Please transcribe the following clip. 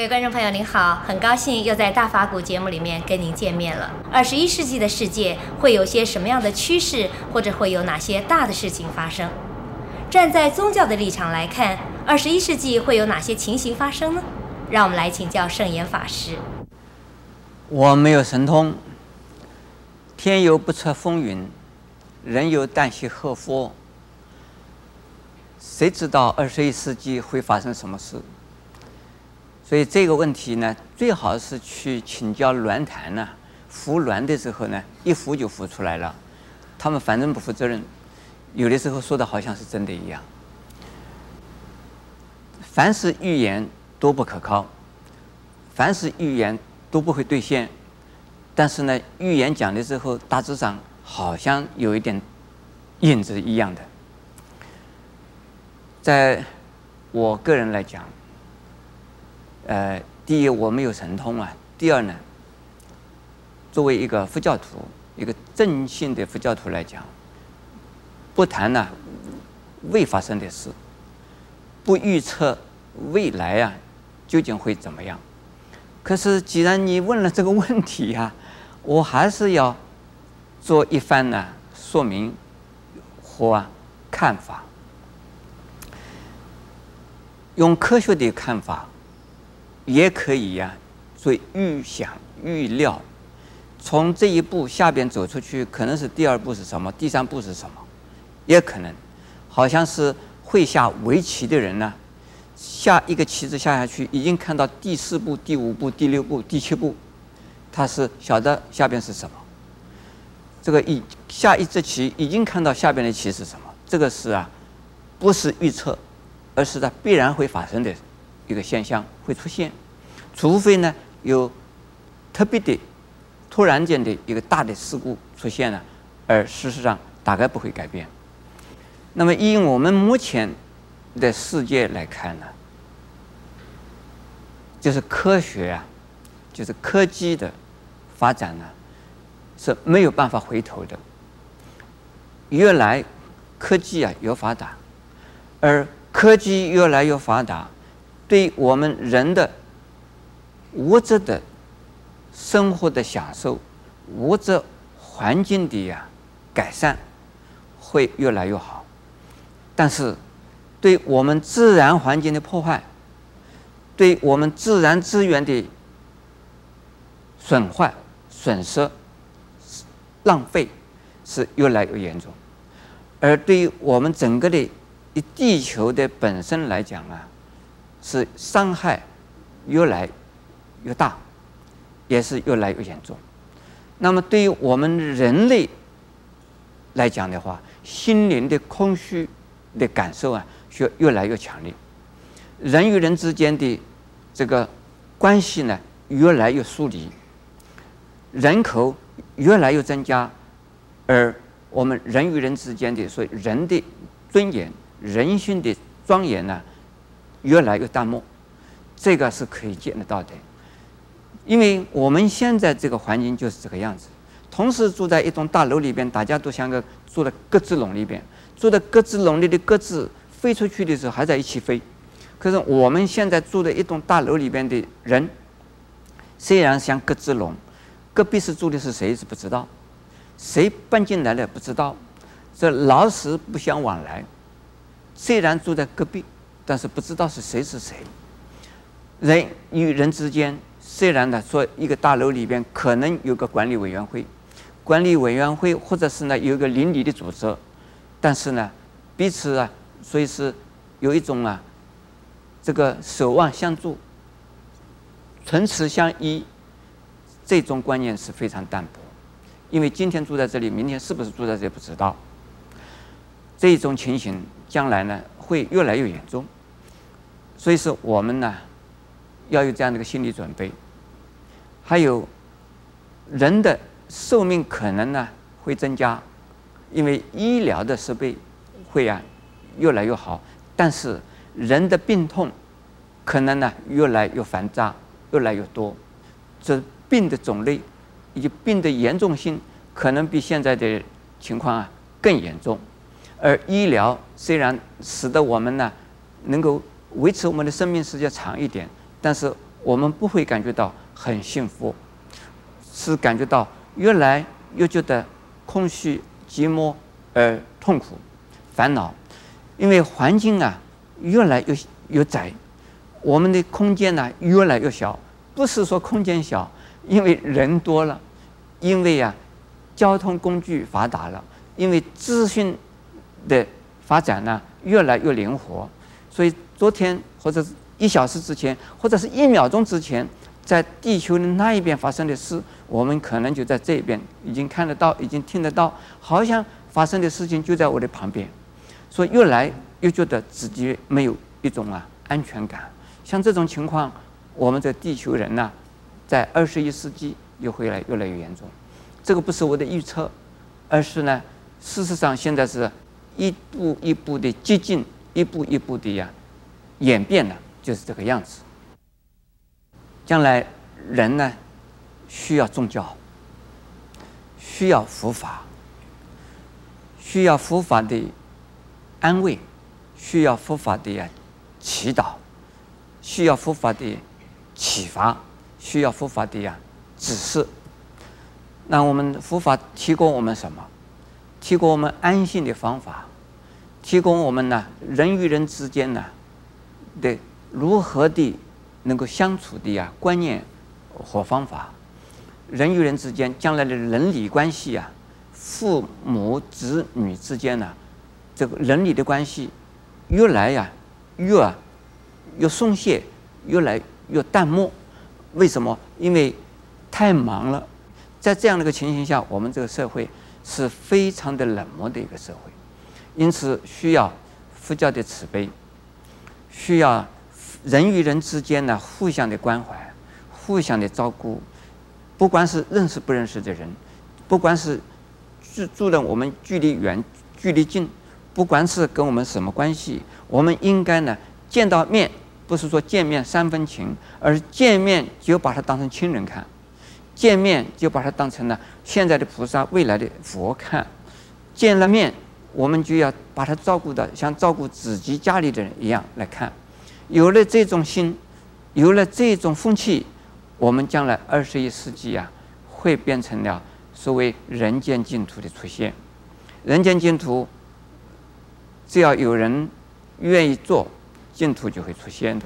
各位观众朋友，您好，很高兴又在大法古节目里面跟您见面了。二十一世纪的世界会有些什么样的趋势，或者会有哪些大的事情发生？站在宗教的立场来看，二十一世纪会有哪些情形发生呢？让我们来请教圣严法师。我没有神通，天有不测风云，人有旦夕祸福。谁知道二十一世纪会发生什么事？所以这个问题呢，最好是去请教栾坛呢。扶栾的时候呢，一扶就扶出来了。他们反正不负责任，有的时候说的好像是真的一样。凡是预言都不可靠，凡是预言都不会兑现。但是呢，预言讲的时候，大致上好像有一点影子一样的。在我个人来讲。呃，第一，我没有神通啊。第二呢，作为一个佛教徒，一个正信的佛教徒来讲，不谈呢未发生的事，不预测未来啊究竟会怎么样。可是既然你问了这个问题啊，我还是要做一番呢说明和看法，用科学的看法。也可以呀、啊，做预想、预料，从这一步下边走出去，可能是第二步是什么，第三步是什么，也可能，好像是会下围棋的人呢、下一个棋子下下去，已经看到第四步、第五步、第六步、第七步，他是晓得下边是什么。这个一下一只棋，已经看到下边的棋是什么，这个是啊，不是预测，而是它必然会发生的。一个现象会出现，除非呢有特别的、突然间的一个大的事故出现了，而事实上大概不会改变。那么以我们目前的世界来看呢，就是科学啊，就是科技的发展呢是没有办法回头的。越来科技啊越发达，而科技越来越发达。对我们人的物质的生活的享受、物质环境的呀改善会越来越好，但是对我们自然环境的破坏、对我们自然资源的损坏、损失、浪费是越来越严重，而对于我们整个的地球的本身来讲啊。是伤害越来越大，也是越来越严重。那么，对于我们人类来讲的话，心灵的空虚的感受啊，却越来越强烈。人与人之间的这个关系呢，越来越疏离。人口越来越增加，而我们人与人之间的所以人的尊严、人性的庄严呢，越来越淡漠，这个是可以见得到的。因为我们现在这个环境就是这个样子，同时住在一栋大楼里边，大家都像个住在鸽子笼里边，住在鸽子笼里的鸽子飞出去的时候还在一起飞。可是我们现在住在一栋大楼里边的人，虽然像鸽子笼，隔壁是住的是谁是不知道，谁搬进来了不知道，这老死不相往来。虽然住在隔壁。但是不知道是谁是谁。人与人之间，虽然呢说一个大楼里边可能有个管理委员会，管理委员会或者是呢有一个邻里的组织，但是呢彼此啊，所以是有一种啊这个守望相助、唇齿相依这种观念是非常淡薄。因为今天住在这里，明天是不是住在这不知道。这种情形将来呢会越来越严重。所以说，我们呢要有这样的一个心理准备。还有，人的寿命可能呢会增加，因为医疗的设备会啊越来越好，但是人的病痛可能呢越来越繁杂，越来越多。这病的种类以及病的严重性可能比现在的情况啊更严重。而医疗虽然使得我们呢能够维持我们的生命时间长一点，但是我们不会感觉到很幸福，是感觉到越来越觉得空虚、寂寞而痛苦、烦恼，因为环境啊越来越越窄，我们的空间呢越来越小。不是说空间小，因为人多了，因为呀交通工具发达了，因为资讯的发展呢越来越灵活，所以昨天或者一小时之前，或者是一秒钟之前，在地球的那一边发生的事，我们可能就在这边已经看得到，已经听得到，好像发生的事情就在我的旁边，所以越来越觉得自己没有一种啊安全感。像这种情况，我们的地球人呢，在二十一世纪又会来越来越严重。这个不是我的预测，而是呢，事实上现在是一步一步的接近，一步一步的呀演变了，就是这个样子。将来人呢需要宗教，需要佛法，需要佛法的安慰，需要佛法的呀祈祷，需要佛法的启发，需要佛法的呀指示。那我们佛法提供我们什么？提供我们安心的方法，提供我们呢人与人之间呢的如何的能够相处的呀观念和方法。人与人之间将来的伦理关系呀，父母子女之间呢，这个伦理的关系越来呀越越松懈，越来越淡漠。为什么？因为太忙了。在这样的一个情形下，我们这个社会是非常的冷漠的一个社会，因此需要佛教的慈悲，需要人与人之间呢互相的关怀，互相的照顾，不管是认识不认识的人，不管是住住的我们距离远距离近，不管是跟我们什么关系，我们应该呢见到面，不是说见面三分情，而见面就把他当成亲人看。见面就把它当成了现在的菩萨，未来的佛看。见了面，我们就要把他照顾的像照顾自己家里的人一样来看。有了这种心，有了这种风气，我们将来二十一世纪啊，会变成了所谓人间净土的出现。人间净土，只要有人愿意做，净土就会出现的。